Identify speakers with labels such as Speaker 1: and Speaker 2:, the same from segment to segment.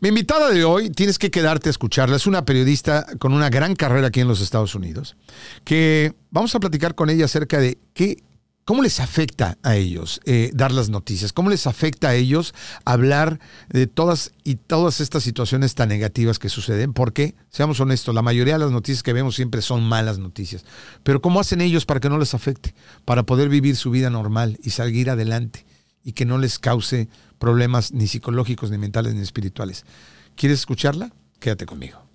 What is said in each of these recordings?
Speaker 1: Mi invitada de hoy, tienes que quedarte a escucharla, es una periodista con una gran carrera aquí en los Estados Unidos, que vamos a platicar con ella acerca de qué, cómo les afecta a ellos eh, dar las noticias, cómo les afecta a ellos hablar de todas y todas estas situaciones tan negativas que suceden, porque, seamos honestos, la mayoría de las noticias que vemos siempre son malas noticias, pero ¿cómo hacen ellos para que no les afecte? Para poder vivir su vida normal y seguir adelante y que no les cause problemas ni psicológicos, ni mentales, ni espirituales. ¿Quieres escucharla? Quédate conmigo.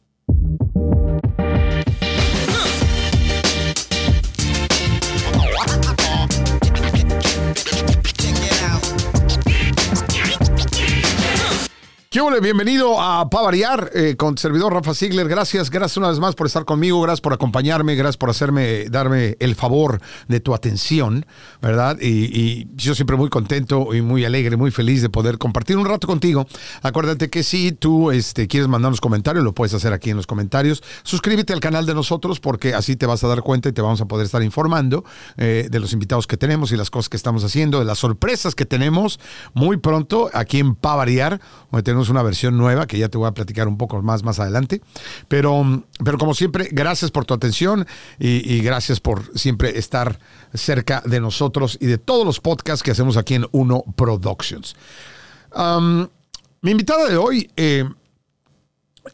Speaker 1: ¿Qué? Bienvenido a Pa Variar eh, con servidor Rafa Ziegler. Gracias, gracias una vez más por estar conmigo, gracias por acompañarme, gracias por hacerme, darme el favor de tu atención, ¿verdad? Y, yo siempre muy contento y muy alegre, muy feliz de poder compartir un rato contigo. Acuérdate que si tú este, quieres mandarnos comentarios, lo puedes hacer aquí en los comentarios. Suscríbete al canal de nosotros porque así te vas a dar cuenta y te vamos a poder estar informando eh, de los invitados que tenemos y las cosas que estamos haciendo, de las sorpresas que tenemos muy pronto aquí en Pa Variar, donde tenemos una versión nueva que ya te voy a platicar un poco más más adelante. Pero, pero como siempre, gracias por tu atención y, gracias por siempre estar cerca de nosotros y de todos los podcasts que hacemos aquí en Uno Productions. mi invitada de hoy, eh,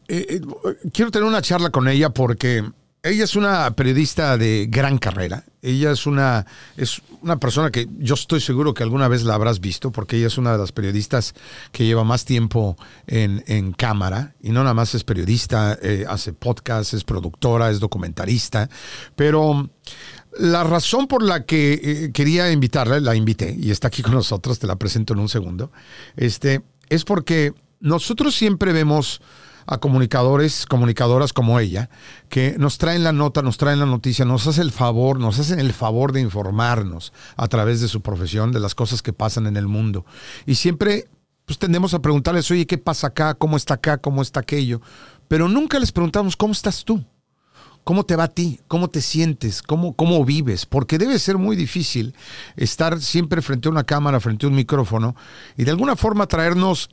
Speaker 1: eh, eh, quiero tener una charla con ella porque ella es una periodista de gran carrera. Ella es una, es una persona que yo estoy seguro que alguna vez la habrás visto, porque ella es una de las periodistas que lleva más tiempo en, cámara. Y no nada más es periodista, eh, hace podcast, es productora, es documentarista. Pero la razón por la que eh, quería invitarla, la invité, y está aquí con nosotros, te la presento en un segundo, este, es porque nosotros siempre vemos a comunicadores, comunicadoras como ella, que nos traen la nota, nos traen la noticia, nos hacen el favor, nos hacen el favor de informarnos a través de su profesión, de las cosas que pasan en el mundo. Y siempre pues tendemos a preguntarles, oye, ¿qué pasa acá? ¿Cómo está acá? ¿Cómo está aquello? Pero nunca les preguntamos, ¿cómo estás tú? ¿Cómo te va a ti? ¿Cómo te sientes? ¿Cómo, ¿Cómo vives? Porque debe ser muy difícil estar siempre frente a una cámara, frente a un micrófono y de alguna forma traernos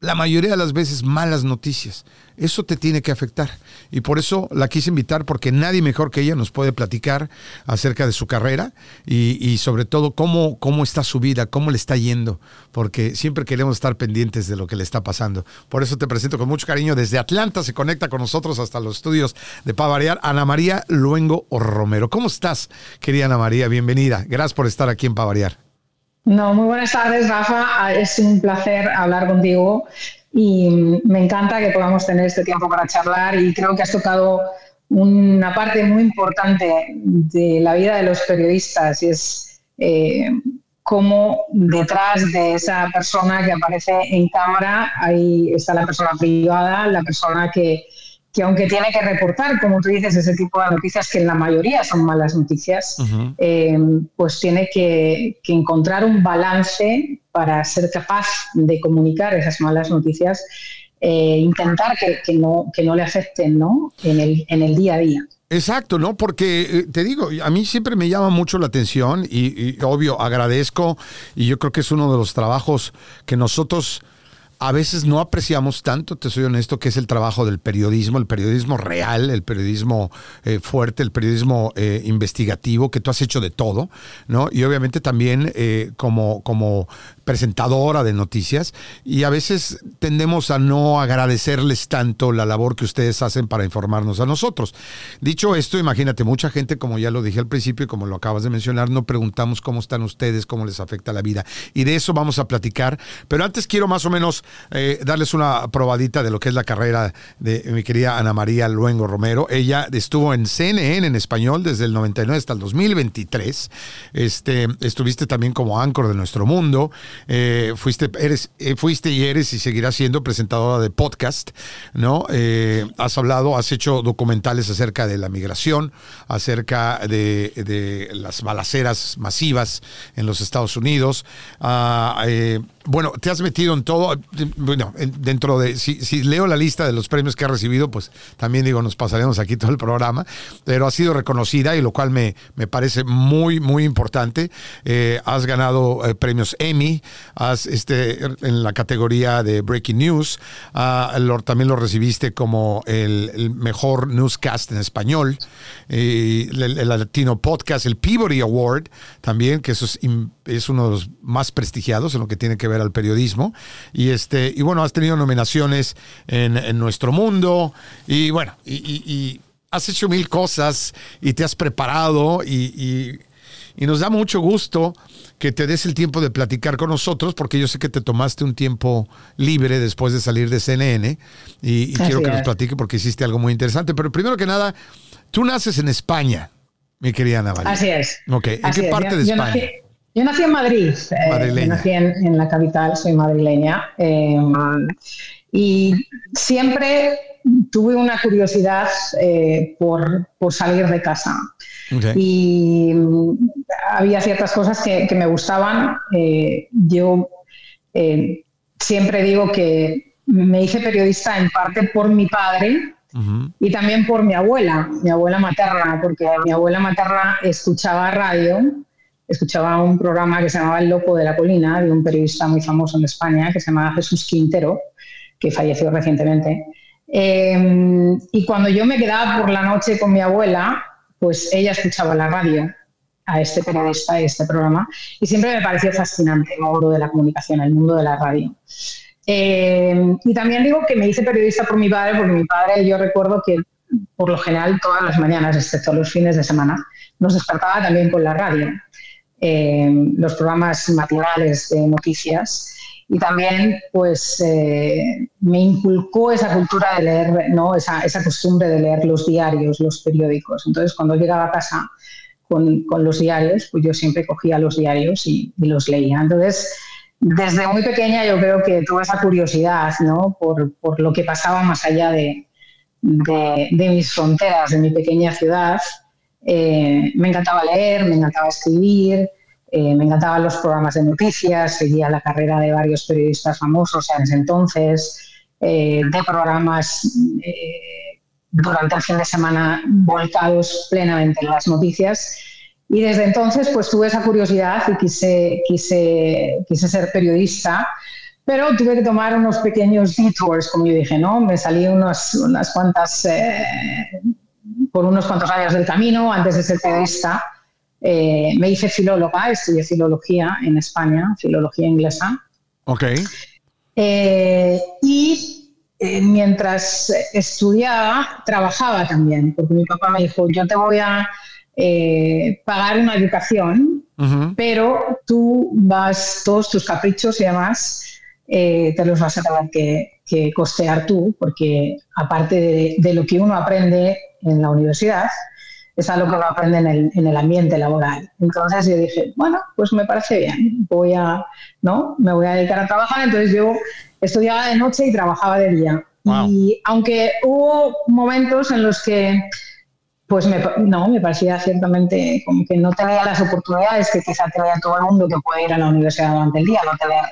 Speaker 1: la mayoría de las veces malas noticias. Eso te tiene que afectar. Y por eso la quise invitar, porque nadie mejor que ella nos puede platicar acerca de su carrera y, sobre todo cómo, cómo está su vida, cómo le está yendo, porque siempre queremos estar pendientes de lo que le está pasando. Por eso te presento con mucho cariño. Desde Atlanta se conecta con nosotros hasta los estudios de Pavariar, Ana María Luengo Romero. ¿Cómo estás, querida Ana María? Bienvenida. Gracias por estar aquí en Pavariar.
Speaker 2: No, muy buenas tardes, Rafa. Ah, es un placer hablar contigo y me encanta que podamos tener este tiempo para charlar y creo que has tocado una parte muy importante de la vida de los periodistas y es eh, cómo detrás de esa persona que aparece en cámara ahí está la persona privada, la persona que, que aunque tiene que reportar, como tú dices, ese tipo de noticias, que en la mayoría son malas noticias, eh, pues tiene que, encontrar un balance para ser capaz de comunicar esas malas noticias, e intentar que, no, que no le afecten ¿no? En, el, en el día a día.
Speaker 1: Exacto, ¿no? Porque eh, te digo, a mí siempre me llama mucho la atención y, y obvio agradezco y yo creo que es uno de los trabajos que nosotros a veces no apreciamos tanto, te soy honesto, que es el trabajo del periodismo, el periodismo real, el periodismo eh, fuerte, el periodismo eh, investigativo, que tú has hecho de todo, ¿no? Y obviamente también eh, como, como presentadora de noticias y a veces tendemos a no agradecerles tanto la labor que ustedes hacen para informarnos a nosotros. Dicho esto, imagínate, mucha gente, como ya lo dije al principio y como lo acabas de mencionar, no preguntamos cómo están ustedes, cómo les afecta la vida. Y de eso vamos a platicar. Pero antes quiero más o menos eh, darles una probadita de lo que es la carrera de mi querida Ana María Luengo Romero. Ella estuvo en CNN en español desde el 99 hasta el 2023. Este, estuviste también como anchor de Nuestro Mundo. Eh, fuiste, eres, eh, fuiste y eres y seguirás siendo presentadora de podcast, ¿no? Eh, has hablado, has hecho documentales acerca de la migración, acerca de, las balaceras masivas en los Estados Unidos. Ah, bueno, te has metido en todo, bueno, dentro de, si, leo la lista de los premios que has recibido, pues también digo, nos pasaremos aquí todo el programa, pero ha sido reconocida y lo cual me, me parece muy, muy importante. Eh, has ganado eh, premios Emmy, has, este, en la categoría de Breaking News, ah, también lo recibiste como el, mejor newscast en español, el, el, Latino Podcast, el Peabody Award también, que eso es, es uno de los más prestigiados en lo que tiene que ver al periodismo. Y, este, y bueno, has tenido nominaciones en, Nuestro Mundo y bueno, y, has hecho mil cosas y te has preparado y, nos da mucho gusto que te des el tiempo de platicar con nosotros, porque yo sé que te tomaste un tiempo libre después de salir de CNN y, quiero que nos platique porque hiciste algo muy interesante. Pero primero que nada, tú naces en España, mi querida Ana
Speaker 2: Así es.
Speaker 1: Ok, ¿en qué parte de España?
Speaker 2: Yo nací en Madrid, eh, nací en, la capital, soy madrileña. Eh, y siempre tuve una curiosidad eh, por, salir de casa. Y había ciertas cosas que, me gustaban. yo siempre digo que me hice periodista en parte por mi padre, y también por mi abuela, mi abuela materna, porque mi abuela materna escuchaba radio escuchaba un programa que se llamaba El Loco de la Colina, de un periodista muy famoso en España, que se llamaba Jesús Quintero, que falleció recientemente. Em, y cuando yo me quedaba por la noche con mi abuela, pues ella escuchaba la radio a este periodista, a este programa, y siempre me pareció fascinante el mundo de la comunicación, el mundo de la radio. Em, y también digo que me hice periodista por mi padre, porque mi padre, yo recuerdo que por lo general todas las mañanas, excepto los fines de semana, nos despertaba también con la radio los programas matinales de noticias y también pues eh, me inculcó esa cultura de leer, ¿no? Esa, esa, costumbre de leer los diarios, los periódicos. Entonces cuando llegaba a casa con, con los diarios, pues yo siempre cogía los diarios y, los leía. Entonces desde muy pequeña yo creo que tuve esa curiosidad ¿no? por, por lo que pasaba más allá de, de mis fronteras, de mi pequeña ciudad eh, me encantaba leer, me encantaba escribir, eh, me encantaban los programas de noticias, seguía la carrera de varios periodistas famosos en ese entonces, eh, de programas durante el fin de semana volcados plenamente en las noticias. Y desde entonces pues tuve esa curiosidad y quise, quise, quise ser periodista, pero tuve que tomar unos pequeños detours, como yo dije, ¿no? Me salí unos, unas cuantas por unos cuantos años del camino, antes de ser periodista. Eh, me hice filóloga, estudié filología en España, filología inglesa.
Speaker 1: Ok.
Speaker 2: Eh, y eh, mientras estudiaba, trabajaba también, porque mi papá me dijo, yo te voy a pagar una educación, pero tú vas, todos tus caprichos y demás, te los vas a tener que, costear tú, porque aparte de, lo que uno aprende en la universidad, es algo que uno aprende en el, en el, ambiente laboral. Entonces yo dije, bueno, pues me parece bien, voy a, ¿no? Me voy a dedicar a trabajar. Entonces yo estudiaba de noche y trabajaba de día. Y aunque hubo momentos en los que, pues me, no, me parecía ciertamente como que no tenía las oportunidades que quizá tenía todo el mundo que puede ir a la universidad durante el día, no tener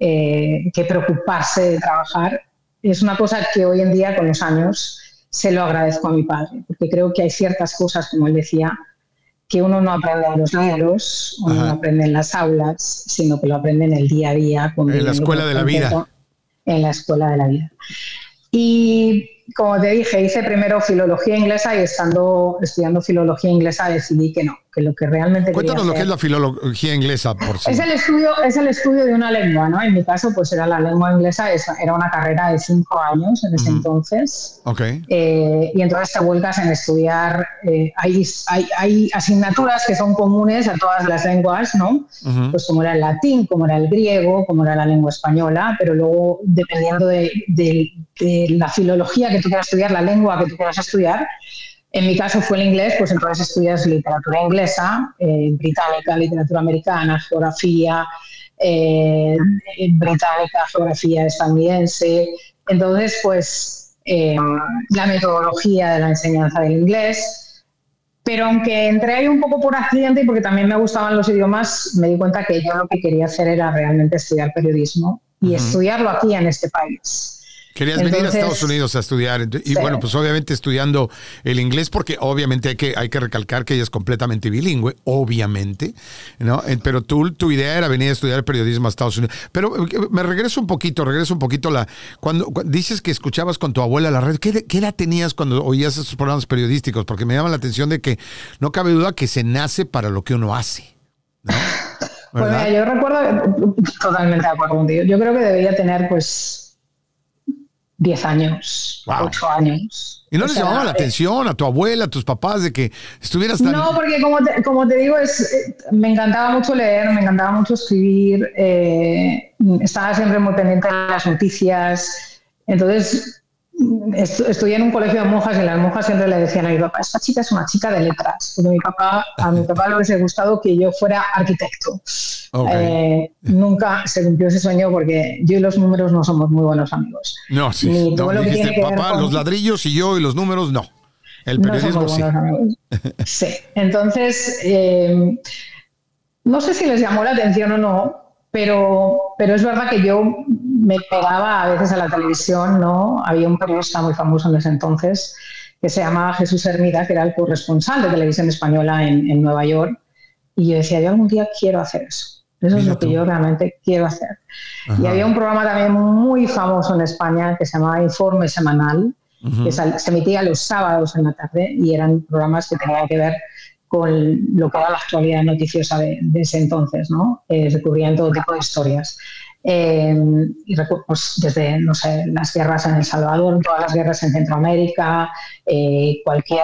Speaker 2: eh, que preocuparse de trabajar. Es una cosa que hoy en día, con los años, se lo agradezco a mi padre, porque creo que hay ciertas cosas, como él decía, que uno no aprende en los libros, uno no aprende en las aulas, sino que lo aprende en el día a día.
Speaker 1: En la escuela de la vida.
Speaker 2: En la escuela de la vida. Y como te dije, hice primero filología inglesa y estando estudiando filología inglesa decidí que no, que lo que realmente
Speaker 1: Cuéntanos lo que es la filología inglesa, por
Speaker 2: sí. Es el estudio, es el estudio de una lengua, ¿no? En mi caso, pues era la lengua inglesa, era una carrera de cinco años en ese entonces.
Speaker 1: Ok.
Speaker 2: Eh, y entonces te vuelcas en estudiar, eh, hay, hay, asignaturas que son comunes a todas las lenguas, ¿no? Pues como era el latín, como era el griego, como era la lengua española, pero luego dependiendo de, de la filología que tú quieras estudiar, la lengua que tú quieras estudiar, en mi caso fue el inglés, pues entonces estudias literatura inglesa, eh, británica, literatura americana, geografía eh, británica, geografía estadounidense. Entonces, pues eh, la metodología de la enseñanza del inglés. pero aunque entré ahí un poco por accidente y porque también me gustaban los idiomas, me di cuenta que yo lo que quería hacer era realmente estudiar periodismo y estudiarlo aquí en este país.
Speaker 1: Querías venir a Estados Unidos a estudiar. Y bueno, pues obviamente estudiando el inglés, porque obviamente hay que, hay que recalcar que ella es completamente bilingüe, obviamente, ¿no? Pero tú, tu idea era venir a estudiar periodismo a Estados Unidos. Pero eh, me regreso un poquito, regreso un poquito la. Cuando, dices que escuchabas con tu abuela la red, ¿qué, ¿qué, edad tenías cuando oías esos programas periodísticos? Porque me llama la atención de que no cabe duda que se nace para lo que uno hace. ¿no?
Speaker 2: Pues mira, yo recuerdo, totalmente de acuerdo contigo. Yo creo que debería tener, pues 10 años, 8 años.
Speaker 1: ¿Y no les llamaba la eh, atención a tu abuela, a tus papás, de que estuvieras tan...
Speaker 2: No, porque como te, como te digo, es, eh, me encantaba mucho leer, me encantaba mucho escribir, eh, estaba siempre muy pendiente de las noticias. Entonces, estudié en un colegio de monjas y las monjas siempre le decían a mi papá, esta chica es una chica de letras, porque mi papá, a mi papá le hubiese gustado que yo fuera arquitecto. Eh, nunca se cumplió ese sueño porque yo y los números no somos muy buenos amigos.
Speaker 1: No, sí. papá, los ladrillos y yo y los números no. El periodismo sí.
Speaker 2: sí. Entonces, eh, no sé si les llamó la atención o no, pero, pero es verdad que yo me pegaba a veces a la televisión, ¿no? Había un periodista muy famoso en ese entonces que se llamaba Jesús Hermida, que era el corresponsal de televisión española en, Nueva York, y yo decía, yo algún día quiero hacer eso. Eso es lo que yo realmente quiero hacer. Y había un programa también muy famoso en España que se llamaba Informe Semanal, que se emitía los sábados en la tarde y eran programas que tenían que ver con lo que era la actualidad noticiosa de, ese entonces, ¿no? Eh, todo tipo de historias. Eh, y pues, desde, no sé, las guerras en El Salvador, todas las guerras en Centroamérica, eh, cualquier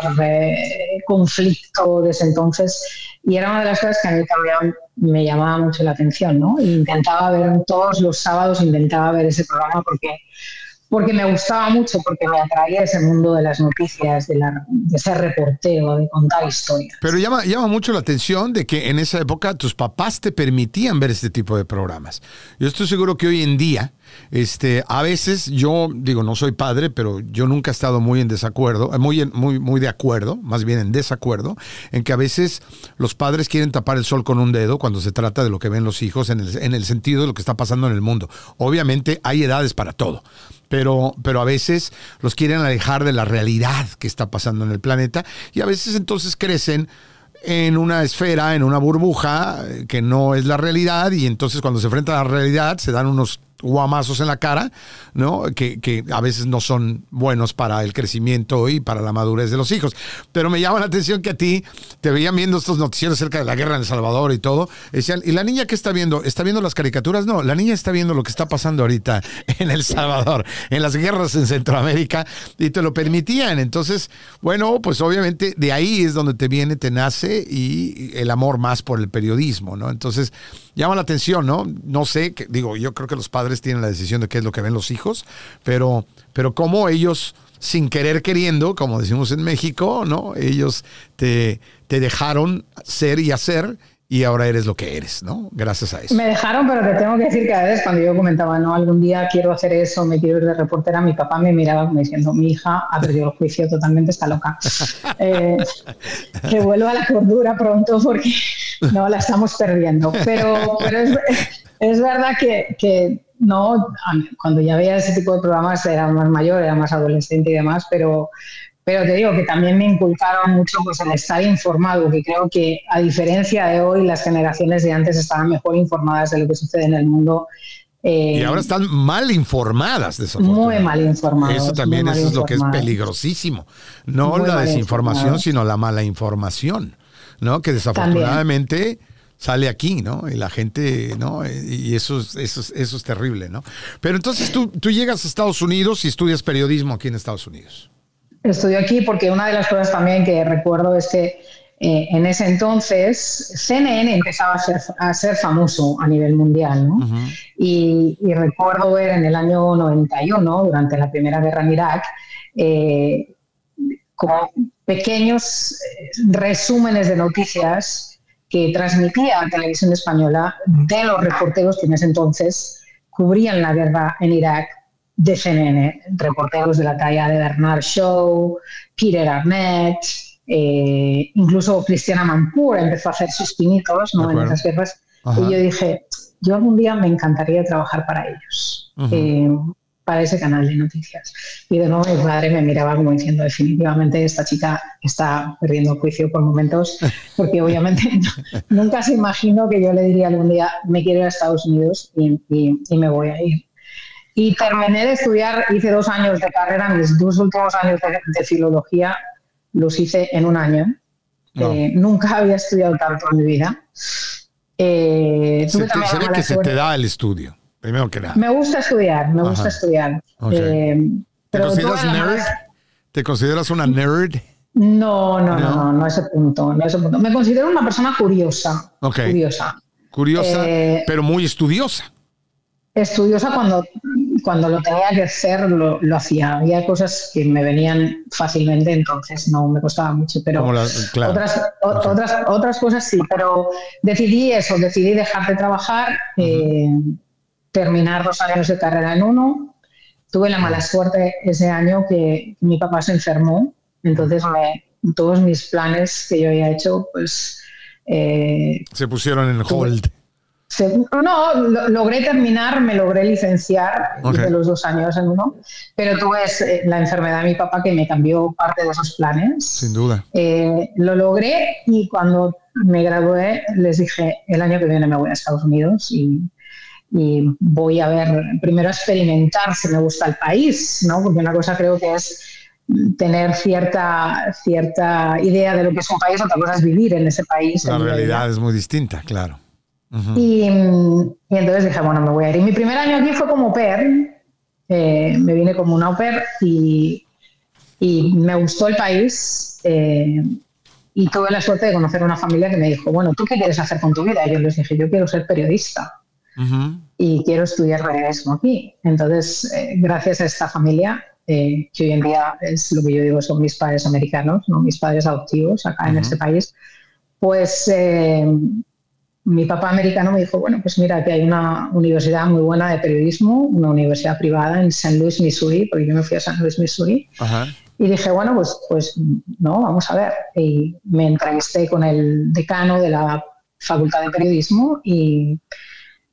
Speaker 2: conflicto de ese entonces. Y era una de las cosas que a mí también me llamaba mucho la atención, ¿no? Intentaba ver todos los sábados, intentaba ver ese programa porque porque me gustaba mucho, porque me atraía ese mundo de las noticias, de, la, de ser reportero, de contar historias.
Speaker 1: Pero llama, llama mucho la atención de que en esa época tus papás te permitían ver este tipo de programas. Yo estoy seguro que hoy en día, este, a veces yo digo, no soy padre, pero yo nunca he estado muy en desacuerdo, eh, muy, muy, muy de acuerdo, más bien en desacuerdo, en que a veces los padres quieren tapar el sol con un dedo cuando se trata de lo que ven los hijos en el, en el sentido de lo que está pasando en el mundo. Obviamente hay edades para todo pero, pero a veces los quieren alejar de la realidad que está pasando en el planeta y a veces entonces crecen en una esfera, en una burbuja eh, que no es la realidad y entonces cuando se enfrentan a la realidad se dan unos guamazos en la cara, ¿no? Que, que, a veces no son buenos para el crecimiento y para la madurez de los hijos. Pero me llama la atención que a ti te veían viendo estos noticieros acerca de la guerra en El Salvador y todo. Decían, ¿y la niña qué está viendo? ¿Está viendo las caricaturas? No, la niña está viendo lo que está pasando ahorita en El Salvador, en las guerras en Centroamérica, y te lo permitían. Entonces, bueno, pues obviamente de ahí es donde te viene, te nace y el amor más por el periodismo, ¿no? Entonces, llama la atención, ¿no? No sé, digo, yo creo que los padres tienen la decisión de qué es lo que ven los hijos, pero, pero cómo ellos, sin querer queriendo, como decimos en México, ¿no? Ellos te, te dejaron ser y hacer y ahora eres lo que eres, ¿no? Gracias a eso.
Speaker 2: Me dejaron, pero te tengo que decir que a veces cuando yo comentaba, no, algún día quiero hacer eso, me quiero ir de reportera, mi papá me miraba como diciendo, mi hija ha perdido el juicio totalmente, está loca. Eh, que vuelva a la cordura pronto porque no la estamos perdiendo. Pero, pero es, es verdad que, que no, cuando ya veía ese tipo de programas era más mayor, era más adolescente y demás, pero, pero te digo que también me inculcaron mucho pues, el estar informado, que creo que a diferencia de hoy, las generaciones de antes estaban mejor informadas de lo que sucede en el mundo.
Speaker 1: Eh, y ahora están mal informadas,
Speaker 2: Muy mal informadas.
Speaker 1: Eso también eso es lo que es peligrosísimo. No la desinformación, sino la mala información, ¿no? Que desafortunadamente sale aquí, ¿no? Y la gente, ¿no? Y eso es, eso eso es terrible, ¿no? Pero entonces tú, tú llegas a Estados Unidos y estudias periodismo aquí en Estados Unidos.
Speaker 2: Estudio aquí porque una de las cosas también que recuerdo es que eh, en ese entonces CNN empezaba a ser, a ser famoso a nivel mundial, ¿no? y, recuerdo ver en el año 91, durante la Primera Guerra en Irak, eh, como pequeños eh, resúmenes de noticias que transmitía la televisión española de los reporteros que en ese entonces cubrían la guerra en Irak de CNN, reporteros de la talla de Bernard Shaw, Peter Arnett, eh, incluso Cristiana Mampur empezó a hacer sus pinitos ¿no? en esas guerras. Y yo dije, yo algún día me encantaría trabajar para ellos, eh, para ese canal de noticias. Y de nuevo mi padre me miraba como diciendo, definitivamente esta chica está perdiendo juicio por momentos, porque obviamente nunca se imaginó que yo le diría algún día, me quiero ir a Estados Unidos y, me voy a ir. Y terminé de estudiar, hice dos años de carrera, mis dos últimos años de filología los hice en un año. Eh, nunca había estudiado tanto en mi vida.
Speaker 1: Eh, se, ve que se te da el estudio, primero que nada.
Speaker 2: Me gusta estudiar, me gusta estudiar. Eh,
Speaker 1: ¿Te consideras nerd? ¿Te consideras una nerd?
Speaker 2: No, no, no, no, no, ese punto, no ese punto. Me considero una persona curiosa. Curiosa.
Speaker 1: Curiosa, pero muy estudiosa.
Speaker 2: Estudiosa cuando cuando lo tenía que hacer lo, hacía. Había cosas que me venían fácilmente, entonces no me costaba mucho, pero otras, otras, otras cosas sí, pero decidí eso, decidí dejar de trabajar, eh, terminar dos años de carrera en uno. Tuve la mala suerte ese año que mi papá se enfermó, entonces todos mis planes que yo había hecho, pues...
Speaker 1: Eh, se pusieron en hold
Speaker 2: no, logré terminar, me logré licenciar de los dos años en uno, pero tuve eh, la enfermedad de mi papá que me cambió parte de esos planes.
Speaker 1: Sin duda.
Speaker 2: Eh, lo logré y cuando me gradué les dije, el año que viene me voy a Estados Unidos y, voy a ver, primero a experimentar si me gusta el país, ¿no? porque una cosa creo que es tener cierta, cierta idea de lo que es un país, otra cosa es vivir en ese país.
Speaker 1: La realidad es muy distinta, claro
Speaker 2: y, entonces dije, bueno, me voy a ir. Y mi primer año aquí fue como pair. Eh, me vine como una au pair y, y me gustó el país. Eh, y tuve la suerte de conocer una familia que me dijo, bueno, ¿tú qué quieres hacer con tu vida? Y yo les dije, yo quiero ser periodista y quiero estudiar periodismo aquí. Entonces, eh, gracias a esta familia, que hoy en día es lo que yo digo, son mis padres americanos, no mis padres adoptivos acá en este país, pues mi papá americano me dijo, bueno, pues mira, que hay una universidad muy buena de periodismo, una universidad privada en St. Louis, Missouri, porque yo me fui a St. Louis, Missouri. Y dije, bueno, pues, pues no, vamos a ver. Y me entrevisté con el decano de la Facultad de Periodismo y,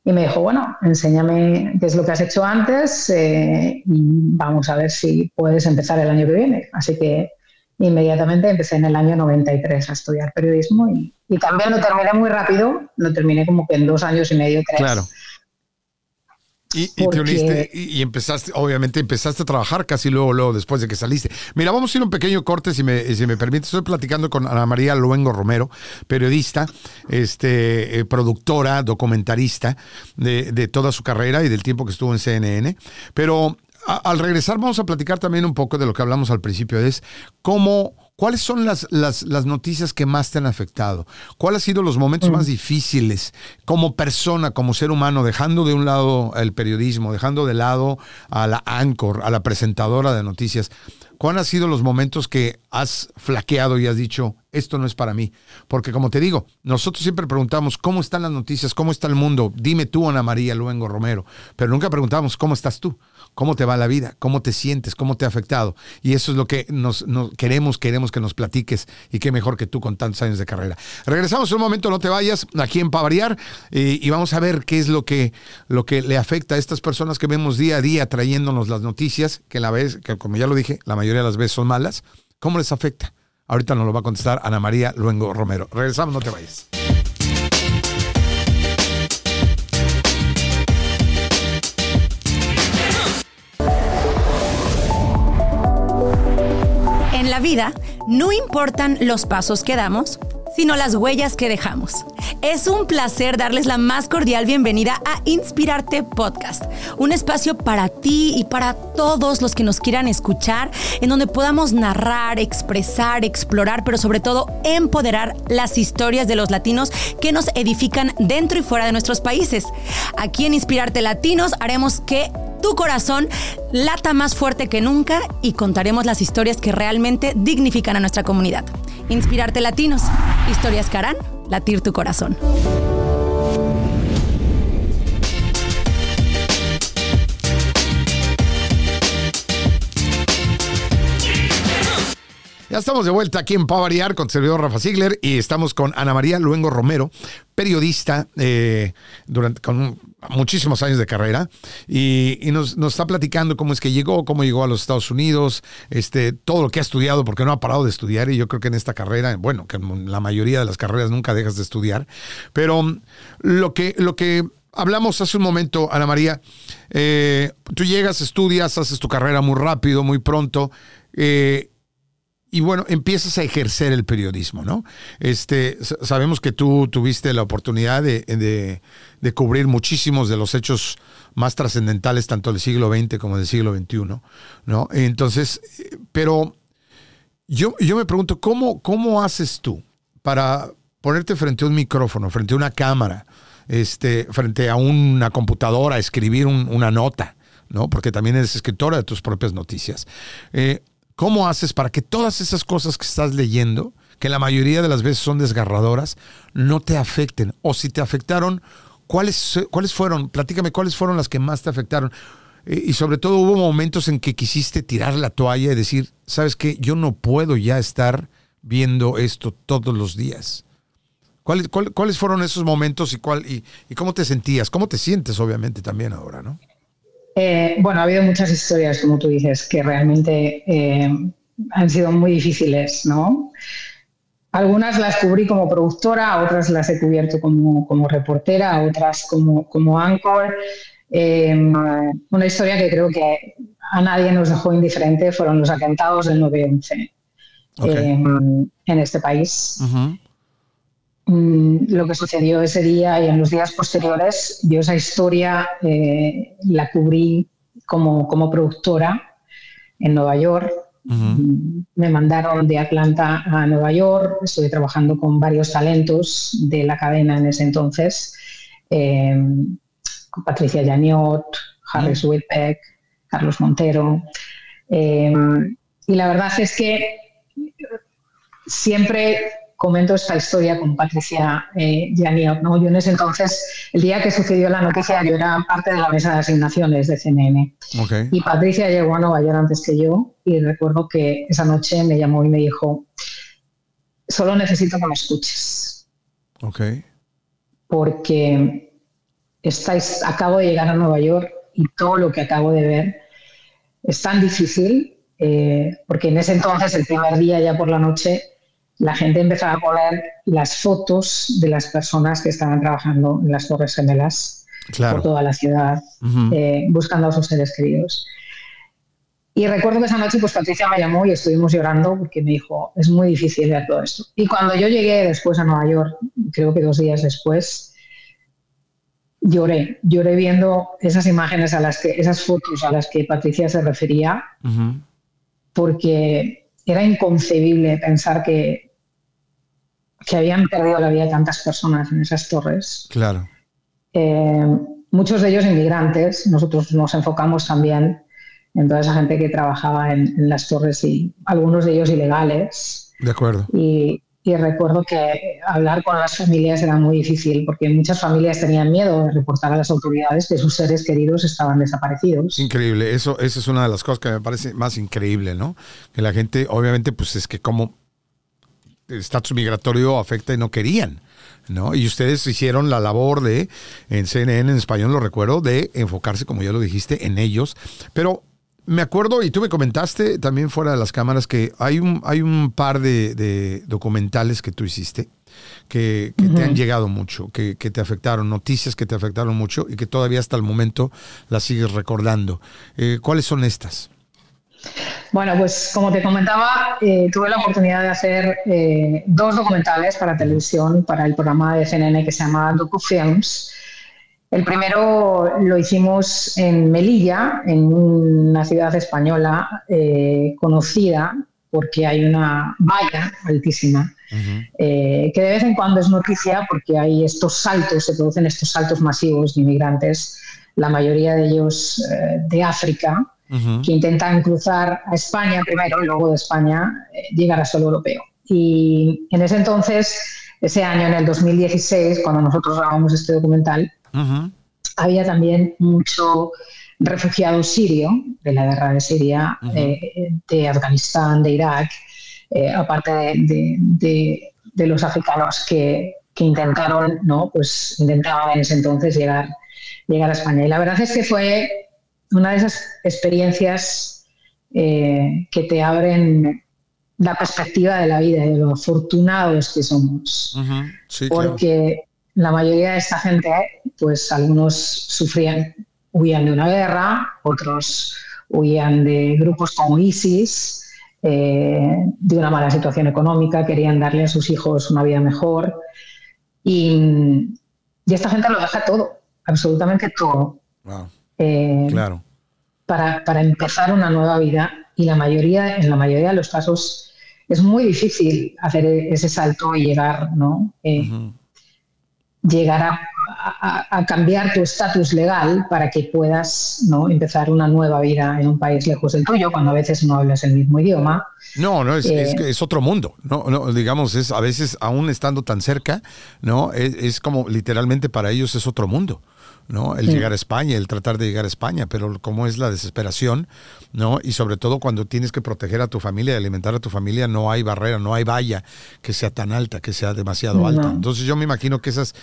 Speaker 2: y me dijo, bueno, enséñame qué es lo que has hecho antes eh, y vamos a ver si puedes empezar el año que viene. Así que inmediatamente empecé en el año 93 a estudiar periodismo y, también lo terminé muy rápido, lo terminé como que en dos años y medio, tres.
Speaker 1: Claro. Y, te uniste y, empezaste, obviamente empezaste a trabajar casi luego, luego después de que saliste. Mira, vamos a ir a un pequeño corte, si me, si me permite. Estoy platicando con Ana María Luengo Romero, periodista, este, eh, productora, documentarista de, de, toda su carrera y del tiempo que estuvo en CNN. Pero al regresar vamos a platicar también un poco de lo que hablamos al principio, es cómo, cuáles son las, las, noticias que más te han afectado, cuáles han sido los momentos más difíciles como persona, como ser humano, dejando de un lado el periodismo, dejando de lado a la anchor, a la presentadora de noticias. ¿Cuáles han sido los momentos que has flaqueado y has dicho, esto no es para mí? Porque como te digo, nosotros siempre preguntamos, ¿cómo están las noticias? ¿Cómo está el mundo? Dime tú, Ana María Luengo Romero. Pero nunca preguntamos, ¿cómo estás tú? Cómo te va la vida, cómo te sientes, cómo te ha afectado. Y eso es lo que nos, queremos, queremos que nos platiques y qué mejor que tú con tantos años de carrera. Regresamos un momento, no te vayas, aquí en Pavariar, y vamos a ver qué es lo que, lo que le afecta a estas personas que vemos día a día trayéndonos las noticias, que la vez, que como ya lo dije, la mayoría de las veces son malas. ¿Cómo les afecta? Ahorita nos lo va a contestar Ana María Luengo Romero. Regresamos, no te vayas.
Speaker 3: La vida no importan los pasos que damos, sino las huellas que dejamos. Es un placer darles la más cordial bienvenida a Inspirarte Podcast, un espacio para ti y para todos los que nos quieran escuchar, en donde podamos narrar, expresar, explorar, pero sobre todo empoderar las historias de los latinos que nos edifican dentro y fuera de nuestros países. Aquí en Inspirarte Latinos haremos que tu corazón lata más fuerte que nunca y contaremos las historias que realmente dignifican a nuestra comunidad. Inspirarte Latinos, historias que harán latir tu corazón.
Speaker 1: Ya estamos de vuelta aquí en Pavariar con el servidor Rafa Ziegler y estamos con Ana María Luengo Romero, periodista eh, durante, con muchísimos años de carrera y, nos, está platicando cómo es que llegó, cómo llegó a los Estados Unidos, este, todo lo que ha estudiado, porque no ha parado de estudiar y yo creo que en esta carrera, bueno, que en la mayoría de las carreras nunca dejas de estudiar, pero lo que, lo que hablamos hace un momento, Ana María, eh, tú llegas, estudias, haces tu carrera muy rápido, muy pronto. Eh, y bueno, empiezas a ejercer el periodismo, ¿no? Este, sabemos que tú tuviste la oportunidad de, cubrir muchísimos de los hechos más trascendentales, tanto del siglo XX como del siglo XXI, ¿no? Entonces, pero yo, yo me pregunto, ¿cómo, ¿cómo haces tú para ponerte frente a un micrófono, frente a una cámara, este, frente a una computadora, escribir una nota? ¿no? Porque también eres escritora de tus propias noticias. Eh, ¿Cómo haces para que todas esas cosas que estás leyendo, que la mayoría de las veces son desgarradoras, no te afecten? O si te afectaron, ¿cuáles, cuáles fueron? Platícame, ¿cuáles fueron las que más te afectaron? Eh, y sobre todo hubo momentos en que quisiste tirar la toalla y decir, ¿sabes qué? Yo no puedo ya estar viendo esto todos los días. ¿Cuáles, cuáles fueron esos momentos y, cuál, y cómo te sentías? ¿Cómo te sientes, obviamente, también ahora, no?
Speaker 2: Eh, bueno, ha habido muchas historias, como tú dices, que realmente eh, han sido muy difíciles, ¿no? Algunas las cubrí como productora, otras las he cubierto como, como reportera, otras como, como anchor. Eh, una historia que creo que a nadie nos dejó indiferente fueron los atentados del 9-11 en este país. Mm, lo que sucedió ese día y en los días posteriores. Yo esa historia eh, la cubrí como, como, productora en Nueva York. Mm, me mandaron de Atlanta a Nueva York. Estuve trabajando con varios talentos de la cadena en ese entonces. Eh, con Patricia Yaniot, Harris Whitbeck, Carlos Montero. Eh, y la verdad es que siempre comento esta historia con Patricia eh, ¿no? Yo en ese entonces, el día que sucedió la noticia, yo era parte de la mesa de asignaciones de CNN. Y Patricia llegó a Nueva York antes que yo y recuerdo que esa noche me llamó y me dijo, solo necesito que me escuches.
Speaker 1: Okay.
Speaker 2: Porque estáis, acabo de llegar a Nueva York y todo lo que acabo de ver es tan difícil, eh, porque en ese entonces, el primer día ya por la noche, la gente empezaba a poner las fotos de las personas que estaban trabajando en las Torres Gemelas por toda la ciudad, eh, buscando a sus seres queridos. Y recuerdo que esa noche pues Patricia me llamó y estuvimos llorando porque me dijo, es muy difícil ver todo esto. Y cuando yo llegué después a Nueva York, creo que dos días después, lloré, lloré viendo esas imágenes a las que, esas fotos a las que Patricia se refería, porque era inconcebible pensar que, que habían perdido la vida tantas personas en esas torres.
Speaker 1: Claro.
Speaker 2: Eh, muchos de ellos inmigrantes. Nosotros nos enfocamos también en toda esa gente que trabajaba en, las torres y algunos de ellos ilegales.
Speaker 1: De acuerdo.
Speaker 2: Y, recuerdo que hablar con las familias era muy difícil porque muchas familias tenían miedo de reportar a las autoridades que sus seres queridos estaban desaparecidos.
Speaker 1: Increíble, eso, eso es una de las cosas que me parece más increíble, ¿no? Que la gente, obviamente, pues es que como estatus migratorio afecta y no querían. ¿no? Y ustedes hicieron la labor de, en CNN en español lo recuerdo, de enfocarse, como ya lo dijiste, en ellos. Pero me acuerdo, y tú me comentaste también fuera de las cámaras, que hay un, hay un par de, documentales que tú hiciste que, te han llegado mucho, que, te afectaron, noticias que te afectaron mucho y que todavía hasta el momento las sigues recordando. Eh, ¿Cuáles son estas?
Speaker 2: Bueno, pues como te comentaba, eh, tuve la oportunidad de hacer eh, dos documentales para televisión, para el programa de CNN que se llama DocuFilms. El primero lo hicimos en Melilla, en una ciudad española eh, conocida porque hay una valla altísima, que de vez en cuando es noticia porque hay estos saltos, se producen estos saltos masivos de inmigrantes, la mayoría de ellos de África, que intentan cruzar a España primero y luego de España eh, llegar a suelo europeo. Y en ese entonces, ese año, en el 2016, cuando nosotros grabamos este documental, había también mucho refugiado sirio de la guerra de Siria, eh, de Afganistán, de Irak, eh, aparte de, los africanos que, intentaron, ¿no? Pues intentaban en ese entonces llegar, llegar a España. Y la verdad es que fue una de esas experiencias eh, que te abren la perspectiva de la vida y de lo afortunados que somos. Porque la mayoría de esta gente, pues algunos sufrían, huían de una guerra, otros huían de grupos como ISIS, eh, de una mala situación económica, querían darle a sus hijos una vida mejor. Y, esta gente lo deja todo, absolutamente todo.
Speaker 1: Eh, claro.
Speaker 2: Para, para, empezar una nueva vida. Y la mayoría, en la mayoría de los casos es muy difícil hacer ese salto y llegar, ¿no? Eh, llegar a a, cambiar tu estatus legal para que puedas ¿no? empezar una nueva vida en un país lejos del tuyo, cuando a veces no hablas el mismo idioma.
Speaker 1: No, no, es, es, eh, otro mundo. No, no, digamos, es a veces, aún estando tan cerca, ¿no? Es, como literalmente para ellos es otro mundo. ¿No? El llegar a España, el tratar de llegar a España, pero como es la desesperación, ¿no? Y sobre todo cuando tienes que proteger a tu familia y alimentar a tu familia, no hay barrera, no hay valla que sea tan alta, que sea demasiado alta. Entonces yo me imagino que esas,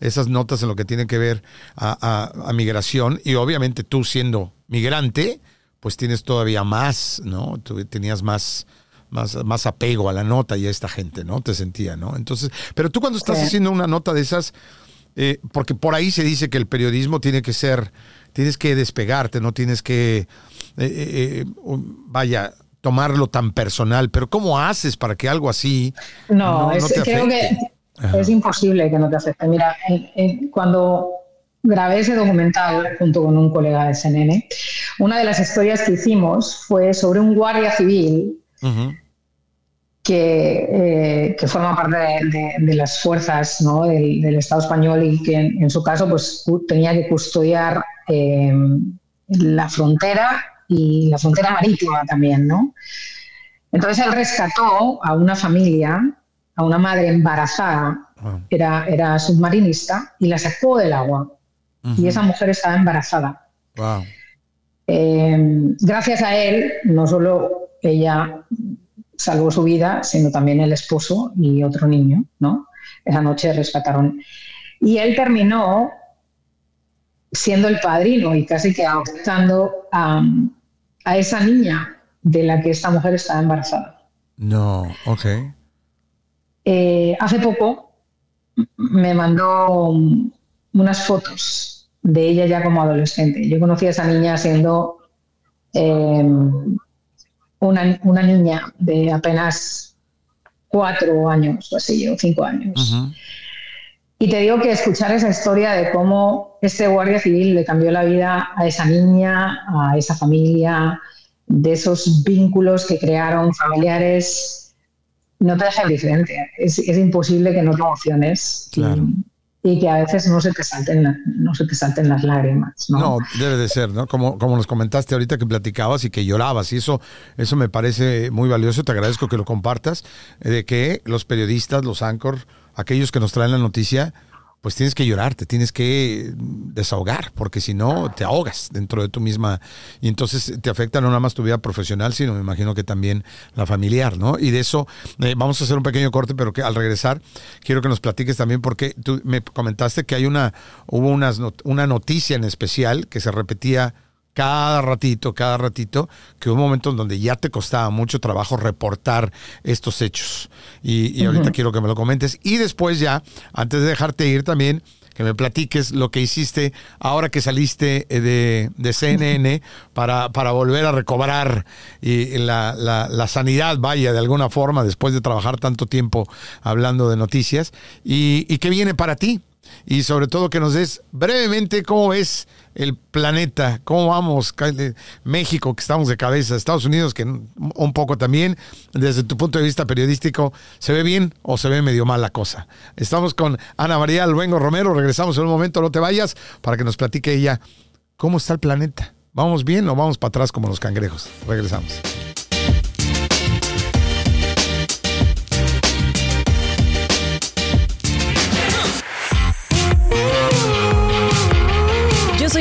Speaker 1: esas notas en lo que tienen que ver a, migración, y obviamente tú siendo migrante, pues tienes todavía más, ¿no? Tú tenías más, más, más apego a la nota y a esta gente, ¿no? Te sentía, ¿no? Entonces, pero tú cuando estás haciendo una nota de esas, eh, porque por ahí se dice que el periodismo tiene que ser, tienes que despegarte, no tienes que, eh, eh, vaya, tomarlo tan personal, pero ¿cómo haces para que algo así
Speaker 2: no, es, creo que es imposible que no te afecte. Mira, cuando grabé ese documental junto con un colega de CNN, una de las historias que hicimos fue sobre un guardia civil que, eh, forma parte de, las fuerzas del, Estado español y que en, su caso pues, tenía que custodiar eh, la frontera y la frontera marítima también. ¿no? Entonces él rescató a una familia, a una madre embarazada, ah. era, era submarinista, y la sacó del agua. Y esa mujer estaba embarazada. Eh, gracias a él, no solo ella salvó su vida, sino también el esposo y otro niño, ¿no? Esa noche rescataron. Y él terminó siendo el padrino y casi que adoptando a, esa niña de la que esta mujer estaba embarazada.
Speaker 1: No, ok.
Speaker 2: Eh, hace poco me mandó unas fotos de ella ya como adolescente. Yo conocí a esa niña siendo eh, una, niña de apenas cuatro años o así, o cinco años. Y te digo que escuchar esa historia de cómo este guardia civil le cambió la vida a esa niña, a esa familia, de esos vínculos que crearon familiares, no te deja indiferente. Es, es imposible que no te emociones. Claro y que a veces no se te salten, no se te salten las lágrimas. ¿no?
Speaker 1: no, debe de ser, ¿no? Como, como nos comentaste ahorita que platicabas y que llorabas, y eso, eso me parece muy valioso, te agradezco que lo compartas, eh, de que los periodistas, los anchor, aquellos que nos traen la noticia, pues tienes que llorar, te tienes que desahogar, porque si no te ahogas dentro de tu misma. Y entonces te afecta no nada más tu vida profesional, sino me imagino que también la familiar, ¿no? Y de eso eh, vamos a hacer un pequeño corte, pero que al regresar quiero que nos platiques también, porque tú me comentaste que hay una, hubo unas, una noticia en especial que se repetía cada ratito, cada ratito, que hubo un momento en donde ya te costaba mucho trabajo reportar estos hechos. Y, ahorita quiero que me lo comentes. Y después ya, antes de dejarte ir también, que me platiques lo que hiciste ahora que saliste eh, de, CNN para, para, volver a recobrar y la, la, sanidad, vaya, de alguna forma, después de trabajar tanto tiempo hablando de noticias. ¿Y, y qué viene para ti? y sobre todo que nos des brevemente cómo es el planeta, cómo vamos, México, que estamos de cabeza, Estados Unidos, que un poco también, desde tu punto de vista periodístico, ¿se ve bien o se ve medio mal la cosa? Estamos con Ana María Albuengo Romero, regresamos en un momento, no te vayas, para que nos platique ella cómo está el planeta. ¿Vamos bien o vamos para atrás como los cangrejos? Regresamos.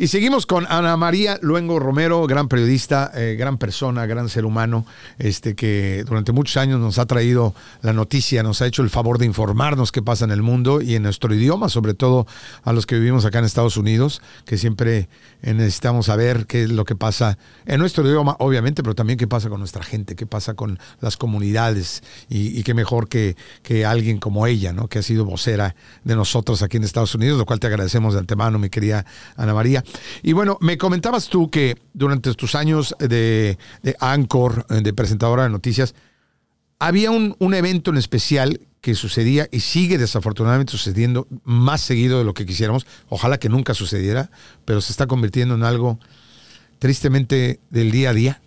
Speaker 1: Y seguimos con Ana María Luengo Romero, gran periodista, eh, gran persona, gran ser humano, este que durante muchos años nos ha traído la noticia, nos ha hecho el favor de informarnos qué pasa en el mundo y en nuestro idioma, sobre todo a los que vivimos acá en Estados Unidos, que siempre eh, necesitamos saber qué es lo que pasa en nuestro idioma, obviamente, pero también qué pasa con nuestra gente, qué pasa con las comunidades y, qué mejor que, que alguien como ella, ¿no? que ha sido vocera de nosotros aquí en Estados Unidos, lo cual te agradecemos de antemano, mi querida Ana María. Y bueno, me comentabas tú que durante tus años de, de anchor, de presentadora de noticias, había un, un, evento en especial que sucedía y sigue desafortunadamente sucediendo más seguido de lo que quisiéramos. Ojalá que nunca sucediera, pero se está convirtiendo en algo tristemente del día a día.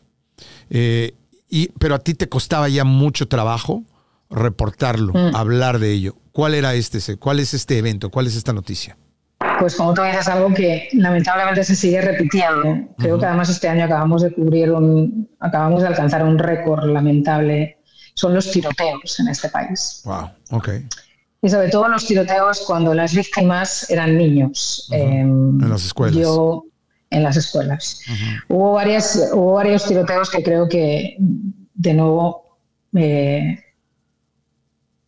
Speaker 1: Eh, y, pero a ti te costaba ya mucho trabajo reportarlo, mm. hablar de ello. ¿Cuál era este? ¿Cuál es este evento? ¿Cuál es esta noticia?
Speaker 2: Pues como tú dices, algo que lamentablemente se sigue repitiendo. Creo que además este año acabamos de cubrir un, acabamos de alcanzar un récord lamentable. Son los tiroteos en este país.
Speaker 1: Wow, ok.
Speaker 2: Y sobre todo los tiroteos cuando las víctimas eran niños.
Speaker 1: en las escuelas.
Speaker 2: Yo, en las escuelas. hubo, varias, hubo varios tiroteos que creo que, de nuevo, me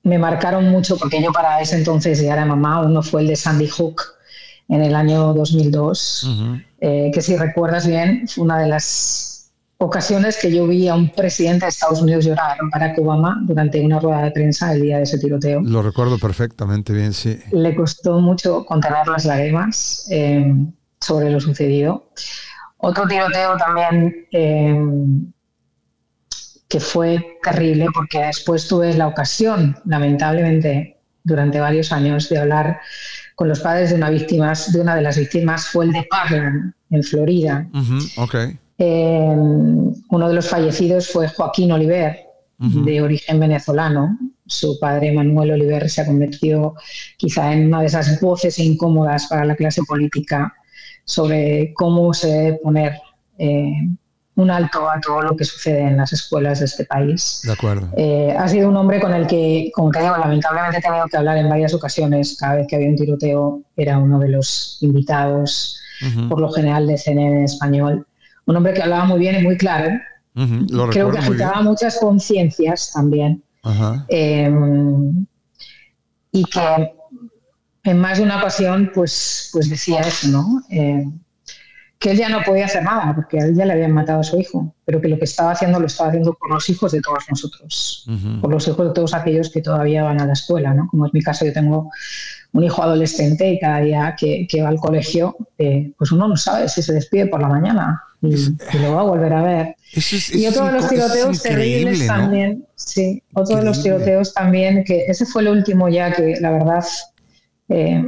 Speaker 2: marcaron mucho porque yo para ese entonces ya era mamá. Uno fue el de Sandy Hook, en el año 2002, eh, que si recuerdas bien, fue una de las ocasiones que yo vi a un presidente de Estados Unidos llorar, Barack Obama, durante una rueda de prensa el día de ese tiroteo.
Speaker 1: Lo recuerdo perfectamente bien, sí.
Speaker 2: Le costó mucho contener las lágrimas eh, sobre lo sucedido. Otro tiroteo también eh, que fue terrible porque después tuve la ocasión, lamentablemente, durante varios años, de hablar con los padres de una víctima, de una de las víctimas fue el de Parkland, en Florida. Eh, uno de los fallecidos fue Joaquín Oliver, de origen venezolano. Su padre Manuel Oliver se ha convertido quizá en una de esas voces incómodas para la clase política sobre cómo se debe poner eh, un alto a todo lo que sucede en las escuelas de este país.
Speaker 1: De acuerdo.
Speaker 2: Eh, ha sido un hombre con el que, con que lamentablemente he tenido que hablar en varias ocasiones. Cada vez que había un tiroteo era uno de los invitados, por lo general de CNN en español. Un hombre que hablaba muy bien y muy claro. Creo que agitaba muchas conciencias también. Em, y que en más de una ocasión pues, pues decía eso, ¿no? Eh, que él ya no podía hacer nada porque a él ya le habían matado a su hijo, pero que lo que estaba haciendo lo estaba haciendo por los hijos de todos nosotros, por los hijos de todos aquellos que todavía van a la escuela, ¿no? Como es mi caso, yo tengo un hijo adolescente y cada día que, va al colegio, eh, pues uno no sabe si se despide por la mañana y, lo va a volver a ver. y otro de los tiroteos terribles también, sí, otro de los tiroteos también, que ese fue el último ya que la verdad eh,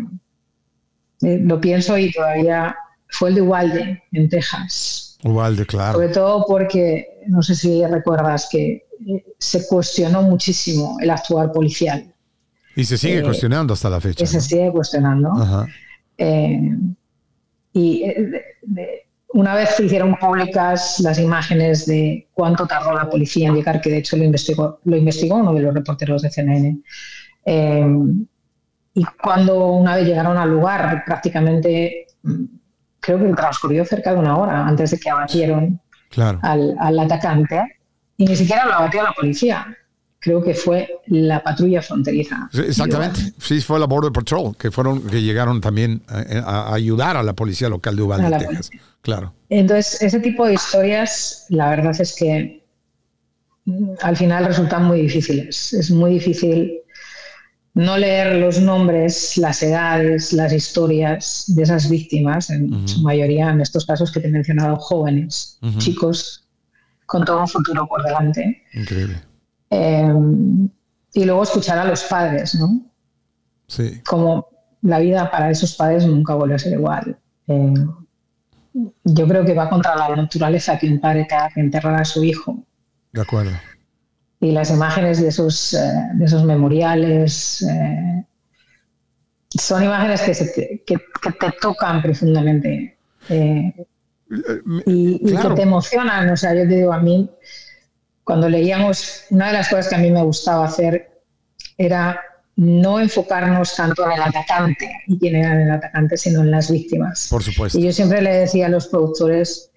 Speaker 2: eh, lo pienso y todavía fue el de Uvalde, en Texas.
Speaker 1: Uvalde, claro.
Speaker 2: Sobre todo porque, no sé si recuerdas que eh, se cuestionó muchísimo el actuar policial.
Speaker 1: Y se sigue eh, cuestionando hasta la fecha.
Speaker 2: Y se sigue cuestionando. Eh, y una vez se hicieron públicas las imágenes de cuánto tardó la policía en llegar, que de hecho lo investigó, lo investigó uno de los reporteros de CNN. y cuando una vez llegaron al lugar, prácticamente creo que transcurrió cerca de una hora antes de que abatieron al, atacante y ni siquiera lo abatió la policía. Creo que fue la patrulla fronteriza.
Speaker 1: exactamente, sí, fue la Border Patrol, que fueron que llegaron también a, ayudar a la policía local de Uvalde, Texas. Claro.
Speaker 2: Entonces, ese tipo de historias, la verdad es que mm, al final resultan muy difíciles. Es muy difícil no leer los nombres, las edades, las historias de esas víctimas, en su mayoría en estos casos que te he mencionado, jóvenes, chicos con todo un futuro por delante.
Speaker 1: Increíble.
Speaker 2: Em, y luego escuchar a los padres, ¿no?
Speaker 1: Sí.
Speaker 2: Como la vida para esos padres nunca vuelve a ser igual. Eh, yo creo que va contra la naturaleza que un padre tenga que enterrar a su hijo.
Speaker 1: De acuerdo.
Speaker 2: Y las imágenes de esos, eh, de esos memoriales eh, son imágenes que, te, que, te tocan profundamente y, que te emocionan. O sea, yo te digo, a mí, cuando leíamos, una de las cosas que a mí me gustaba hacer era no enfocarnos tanto en el atacante y quién era el atacante, sino en las víctimas.
Speaker 1: Por supuesto.
Speaker 2: Y yo siempre le decía a los productores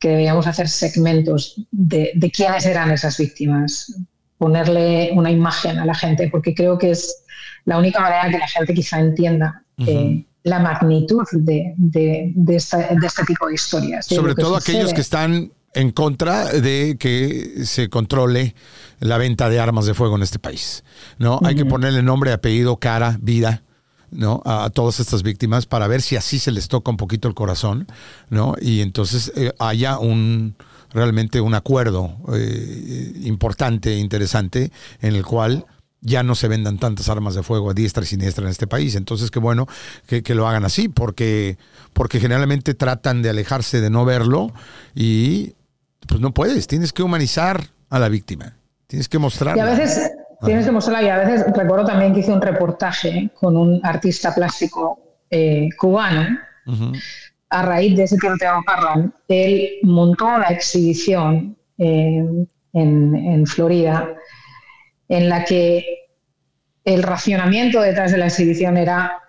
Speaker 2: que debíamos hacer segmentos de, quiénes eran esas víctimas, ponerle una imagen a la gente, porque creo que es la única manera que la gente quizá entienda eh, la magnitud de, de, este tipo de historias.
Speaker 1: Sobre todo aquellos que están en contra de que se controle la venta de armas de fuego en este país. ¿no? Hay que ponerle nombre, apellido, cara, vida. ¿No? a todas estas víctimas para ver si así se les toca un poquito el corazón, ¿no? Y entonces eh, haya un realmente un acuerdo eh, importante, interesante, en el cual ya no se vendan tantas armas de fuego a diestra y siniestra en este país. Entonces, qué bueno que, que, lo hagan así, porque, porque generalmente tratan de alejarse de no verlo y pues no puedes, tienes que humanizar a la víctima, tienes que mostrarla.
Speaker 2: Y a veces tienes que mostrarla y a veces recuerdo también que hice un reportaje con un artista plástico eh, cubano. A raíz de ese tiroteo Parlan, él montó la exhibición eh, en, en Florida en la que el racionamiento detrás de la exhibición era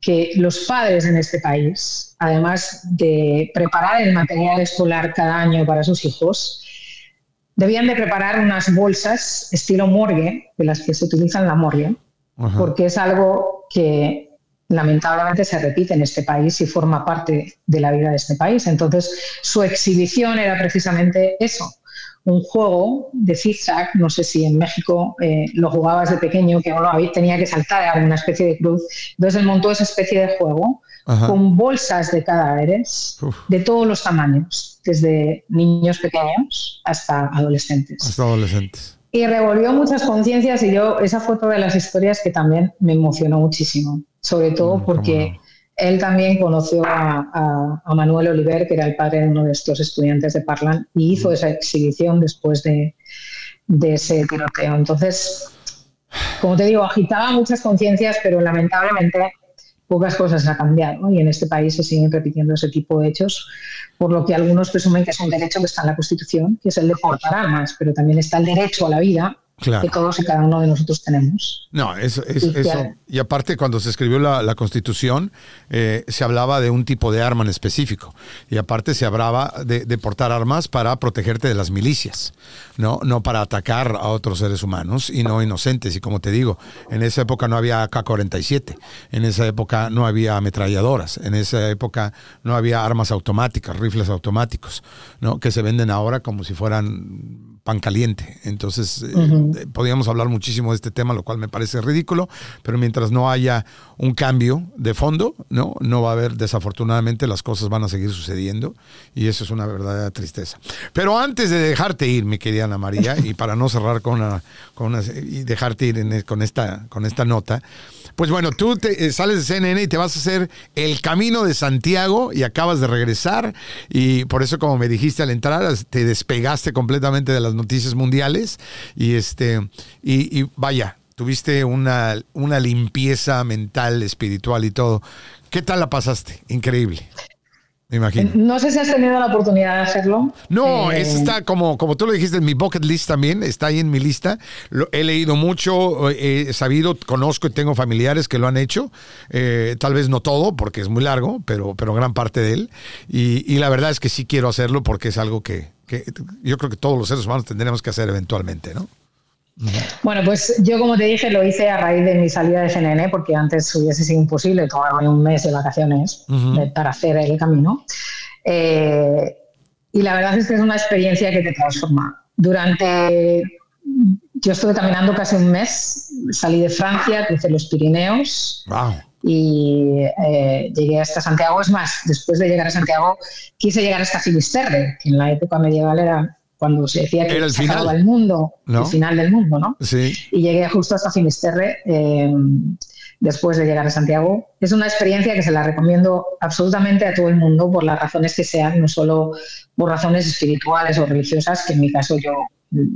Speaker 2: que los padres en este país, además de preparar el material escolar cada año para sus hijos, debían de preparar unas bolsas estilo morgue, de las que se utilizan en la morgue, porque es algo que lamentablemente se repite en este país y forma parte de la vida de este país. Entonces, su exhibición era precisamente eso, un juego de zigzag, no sé si en México eh, lo jugabas de pequeño, que uno tenía que saltar, era una especie de cruz. Entonces él montó esa especie de juego con bolsas de cadáveres de todos los tamaños, desde niños pequeños hasta adolescentes.
Speaker 1: Hasta adolescentes.
Speaker 2: Y revolvió muchas conciencias y yo, esa foto de las historias que también me emocionó muchísimo, sobre todo mm, porque él también conoció a, Manuel Oliver, que era el padre de uno de estos estudiantes de Parlan, y hizo esa exhibición después de, ese tiroteo. Entonces, como te digo, agitaba muchas conciencias, pero lamentablemente pocas cosas han cambiado y en este país se siguen repitiendo ese tipo de hechos, por lo que algunos presumen que es un derecho que está en la Constitución, que es el de portar armas, pero también está el derecho a la vida que todos y cada uno de nosotros tenemos.
Speaker 1: No, eso, eso. Y aparte, cuando se escribió la, Constitución, eh, se hablaba de un tipo de arma en específico. Y aparte se hablaba de, portar armas para protegerte de las milicias, ¿no? No para atacar a otros seres humanos y no inocentes. Y como te digo, en esa época no había AK-47, en esa época no había ametralladoras, en esa época no había armas automáticas, rifles automáticos, ¿no? Que se venden ahora como si fueran pan caliente. Entonces, eh, eh, podríamos hablar muchísimo de este tema, lo cual me parece ridículo, pero mientras no haya un cambio de fondo, no, no va a haber, desafortunadamente, las cosas van a seguir sucediendo y eso es una verdadera tristeza. Pero antes de dejarte ir, mi querida Ana María, y para no cerrar con una, con una y dejarte ir con, esta, con esta nota, pues bueno, tú te, eh, sales de CNN y te vas a hacer el camino de Santiago y acabas de regresar y por eso como me dijiste al entrar, te despegaste completamente de las noticias mundiales y este y, y vaya, tuviste una, una limpieza mental, espiritual y todo. ¿Qué tal la pasaste? Increíble. Me imagino.
Speaker 2: No sé si has tenido la oportunidad de hacerlo.
Speaker 1: No, eh, está como, como tú lo dijiste en mi bucket list también, está ahí en mi lista. Lo, he leído mucho, he sabido, conozco y tengo familiares que lo han hecho. Eh, tal vez no todo, porque es muy largo, pero, pero gran parte de él. Y, y la verdad es que sí quiero hacerlo porque es algo que, que yo creo que todos los seres humanos tendremos que hacer eventualmente, ¿no?
Speaker 2: Bueno, pues yo como te dije lo hice a raíz de mi salida de CNN porque antes hubiese sido imposible tomarme un mes de vacaciones para hacer el camino. Eh, y la verdad es que es una experiencia que te transforma. Durante, yo estuve caminando casi un mes, salí de Francia, crucé los Pirineos y eh, llegué hasta Santiago. Es más, después de llegar a Santiago quise llegar hasta Finisterre, que en la época medieval era cuando se decía que
Speaker 1: Era el
Speaker 2: se
Speaker 1: final.
Speaker 2: el mundo, el final del mundo, ¿no?
Speaker 1: Sí.
Speaker 2: Y llegué justo hasta Finisterre, eh, después de llegar a Santiago. Es una experiencia que se la recomiendo absolutamente a todo el mundo por las razones que sean, no solo por razones espirituales o religiosas, que en mi caso yo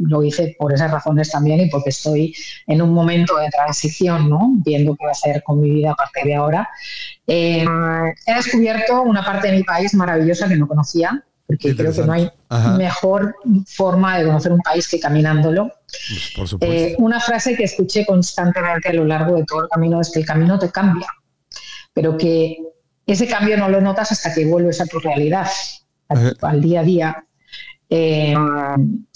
Speaker 2: lo hice por esas razones también y porque estoy en un momento de transición, ¿no? viendo qué va a hacer con mi vida a partir de ahora. Eh, he descubierto una parte de mi país maravillosa que no conocía, porque creo que no hay mejor forma de conocer un país que caminándolo.
Speaker 1: Pues, por supuesto.
Speaker 2: Eh, una frase que escuché constantemente a lo largo de todo el camino es que el camino te cambia, pero que ese cambio no lo notas hasta que vuelves a tu realidad, al día a día. Eh,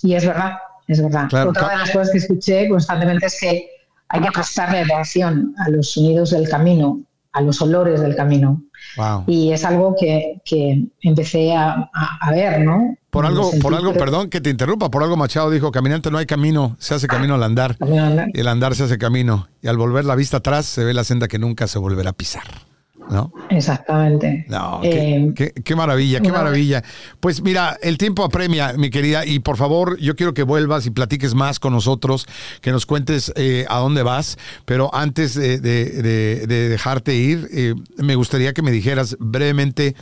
Speaker 2: y es verdad, es verdad. Otra de las cosas que escuché constantemente es que hay que prestarle atención a los sonidos del camino, a los olores del camino. Y es algo que, que empecé a, a, ver, ¿no?
Speaker 1: Por algo, por algo, perdón que te interrumpa, por algo Machado dijo, caminante no hay camino, se hace camino al andar. Y el andar se hace camino. Y al volver la vista atrás se ve la senda que nunca se volverá a pisar. ¿No?
Speaker 2: Exactamente.
Speaker 1: No, qué, eh, maravilla, qué maravilla. Pues mira, el tiempo apremia, mi querida, y por favor, yo quiero que vuelvas y platiques más con nosotros, que nos cuentes eh, a dónde vas, pero antes de, dejarte ir, eh, me gustaría que me dijeras brevemente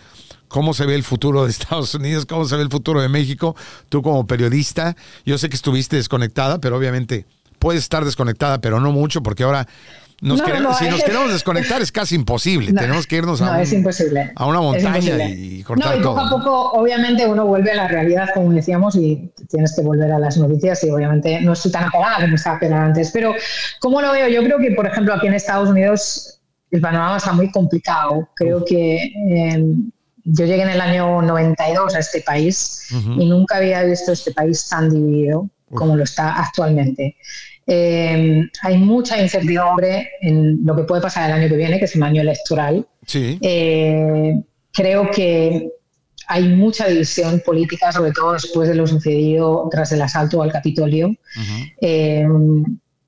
Speaker 1: cómo se ve el futuro de Estados Unidos, cómo se ve el futuro de México, tú como periodista, yo sé que estuviste desconectada, pero obviamente puedes estar desconectada, pero no mucho, porque ahora si nos queremos desconectar es casi imposible. Tenemos que irnos a, a, una montaña y cortar
Speaker 2: y poco a poco, obviamente, uno vuelve a la realidad, como decíamos, y tienes que volver a las noticias. Y obviamente no estoy tan apegada como estaba apegada antes. Pero, ¿cómo lo veo? Yo creo que, por ejemplo, aquí en Estados Unidos el panorama está muy complicado. Creo que. Em, yo llegué en el año 92 a este país y nunca había visto este país tan dividido como lo está actualmente. Eh, hay mucha incertidumbre en lo que puede pasar el año que viene, que es un año electoral. Eh, creo que hay mucha división política, sobre todo después de lo sucedido tras el asalto al Capitolio. Eh,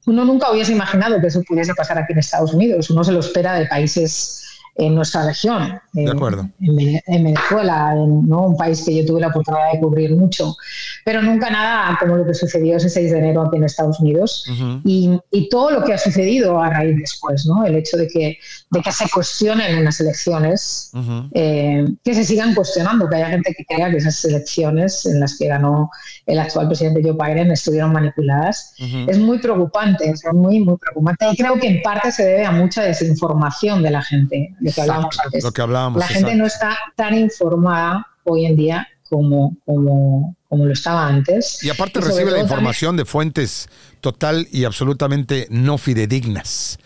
Speaker 2: uno nunca hubiese imaginado que eso pudiese pasar aquí en Estados Unidos. Uno se lo espera de países en nuestra región, En, Venezuela, ¿no? un país que yo tuve la oportunidad de cubrir mucho, pero nunca nada como lo que sucedió ese 6 de enero aquí en Estados Unidos. Y, y, todo lo que ha sucedido a raíz después, ¿no? el hecho de que, de que se cuestionen unas elecciones, eh, que se sigan cuestionando, que haya gente que crea que esas elecciones en las que ganó el actual presidente Joe Biden estuvieron manipuladas, es muy preocupante, es muy, muy preocupante. Y creo que en parte se debe a mucha desinformación de la gente
Speaker 1: lo que hablábamos
Speaker 2: La gente no está tan informada hoy en día como, como, como lo estaba antes.
Speaker 1: Y aparte recibe la información de fuentes total y absolutamente no fidedignas.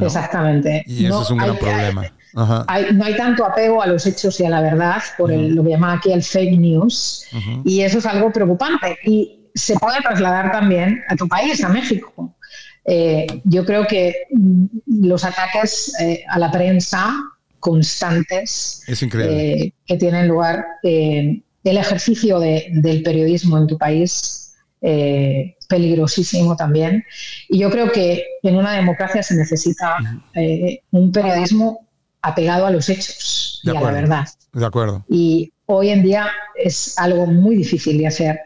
Speaker 2: Exactamente.
Speaker 1: Y eso es un gran problema.
Speaker 2: no hay tanto apego a los hechos y a la verdad por lo que llaman aquí el fake news. Y eso es algo preocupante. Y se puede trasladar también a tu país, a México. Eh, yo creo que mm, los ataques eh, a la prensa constantes
Speaker 1: eh,
Speaker 2: que tienen lugar, el ejercicio del periodismo en tu país, peligrosísimo también. Y yo creo que en una democracia se necesita un periodismo apegado a los hechos y a la verdad.
Speaker 1: De acuerdo.
Speaker 2: Y hoy en día es algo muy difícil de hacer,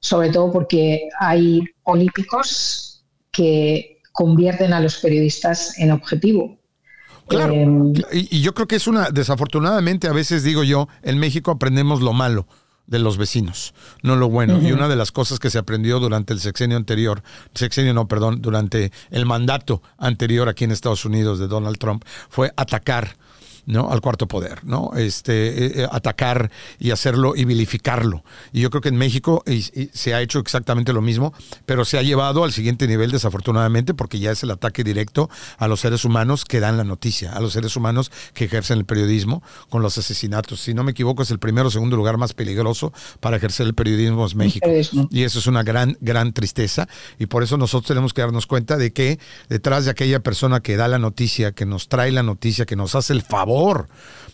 Speaker 2: sobre todo porque hay políticos que convierten a los periodistas en objetivo.
Speaker 1: Claro, em, y, yo creo que es una, desafortunadamente a veces digo yo, en México aprendemos lo malo de los vecinos, no lo bueno. Y una de las cosas que se aprendió durante el sexenio anterior, sexenio no, perdón, durante el mandato anterior aquí en Estados Unidos de Donald Trump, fue atacar ¿no? al cuarto poder, ¿no? Este, eh, eh, atacar y hacerlo y vilificarlo. Y yo creo que en México se ha hecho exactamente lo mismo, pero se ha llevado al siguiente nivel desafortunadamente porque ya es el ataque directo a los seres humanos que dan la noticia, a los seres humanos que ejercen el periodismo con los asesinatos. Si no me equivoco, es el primero o segundo lugar más peligroso para ejercer el periodismo es México. Y eso es una gran, gran tristeza. Y por eso nosotros tenemos que darnos cuenta de que detrás de aquella persona que da la noticia, que nos trae la noticia, que nos hace el favor,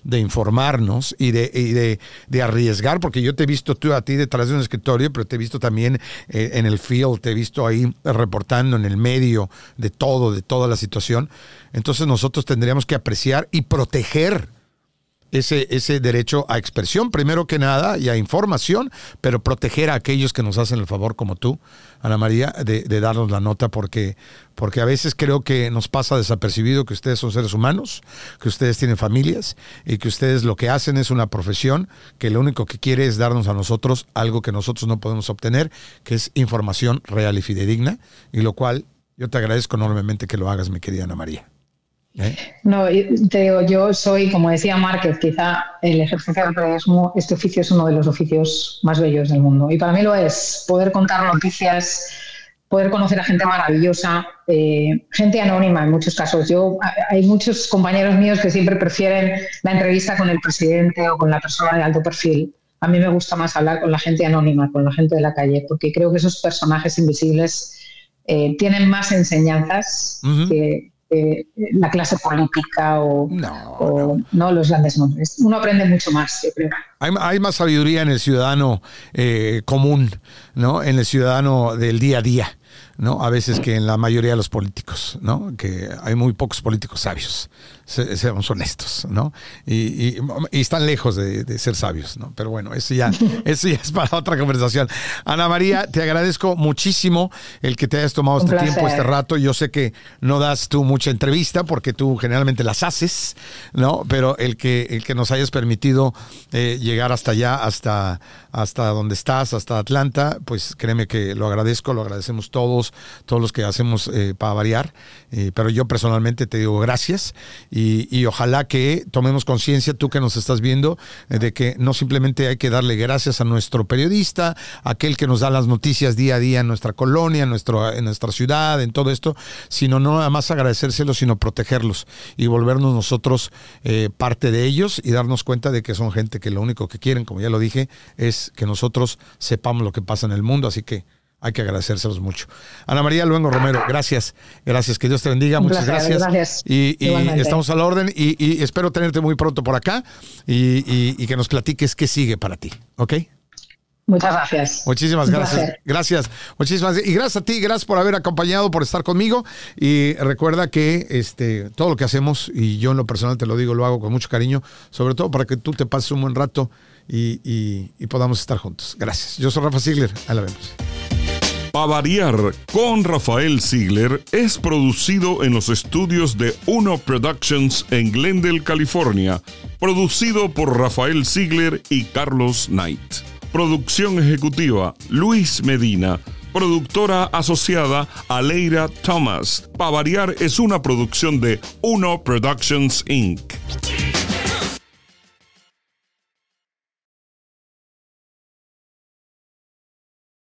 Speaker 1: de informarnos y de, de, arriesgar, porque yo te he visto tú a ti detrás de un escritorio, pero te he visto también eh, en el field, te he visto ahí reportando en el medio de todo, de toda la situación. Entonces nosotros tendríamos que apreciar y proteger ese, ese derecho a expresión, primero que nada, y a información, pero proteger a aquellos que nos hacen el favor, como tú, Ana María, de, darnos la nota, porque, porque a veces creo que nos pasa desapercibido que ustedes son seres humanos, que ustedes tienen familias y que ustedes lo que hacen es una profesión que lo único que quiere es darnos a nosotros algo que nosotros no podemos obtener, que es información real y fidedigna, y lo cual yo te agradezco enormemente que lo hagas, mi querida Ana María.
Speaker 2: ¿Eh? No, te digo, yo soy, como decía Márquez, quizá el ejercicio del periodismo, este oficio es uno de los oficios más bellos del mundo. Y para mí lo es, poder contar noticias, poder conocer a gente maravillosa, eh, gente anónima en muchos casos. Yo Hay muchos compañeros míos que siempre prefieren la entrevista con el presidente o con la persona de alto perfil. A mí me gusta más hablar con la gente anónima, con la gente de la calle, porque creo que esos personajes invisibles eh, tienen más enseñanzas que eh, la clase política o no, los grandes nombres. Uno aprende mucho más, yo creo.
Speaker 1: Hay, más sabiduría en el ciudadano eh, común, ¿no? En el ciudadano del día a día. ¿no? A veces que en la mayoría de los políticos, ¿no? Que hay muy pocos políticos sabios, seamos honestos, ¿no? Y, están lejos de, ser sabios, ¿no? Pero bueno, eso ya, eso ya es para otra conversación. Ana María, te agradezco muchísimo el que te hayas tomado este tiempo, este rato. Yo sé que no das tú mucha entrevista porque tú generalmente las haces, ¿no? Pero el que, el que nos hayas permitido eh, llegar hasta allá, hasta, hasta donde estás, hasta Atlanta, pues créeme que lo agradezco, lo agradecemos todos, todos los que hacemos eh, para variar. Eh, pero yo personalmente te digo gracias y, ojalá que tomemos conciencia, tú que nos estás viendo, eh, de que no simplemente hay que darle gracias a nuestro periodista, aquel que nos da las noticias día a día en nuestra colonia, en, nuestro, en nuestra ciudad, en todo esto, sino no nada más agradecérselo, sino protegerlos y volvernos nosotros parte de ellos y darnos cuenta de que son gente que lo único que quieren, como ya lo dije, es que nosotros sepamos lo que pasa en el mundo, así que hay que agradecérselos mucho. Ana María Luengo Romero, gracias, gracias, que Dios te bendiga, muchas gracias. Y, estamos a la orden y, espero tenerte muy pronto por acá y, que nos platiques qué sigue para ti, ¿ok?
Speaker 2: Muchas gracias.
Speaker 1: Muchísimas gracias. Gracias. Muchísimas Y gracias a ti, gracias por haber acompañado, por estar conmigo. Y recuerda que este, todo lo que hacemos, y yo en lo personal te lo digo, lo hago con mucho cariño, sobre todo para que tú te pases un buen rato y, podamos estar juntos. Gracias. Yo soy Rafa Ziegler. Ahí la vemos.
Speaker 4: Variar con Rafael Ziegler es producido en los estudios de Uno Productions en Glendale, California. Producido por Rafael Ziegler y Carlos Knight. Producción ejecutiva Luis Medina. Productora asociada Aleira Thomas. Variar es una producción de Uno Productions Inc.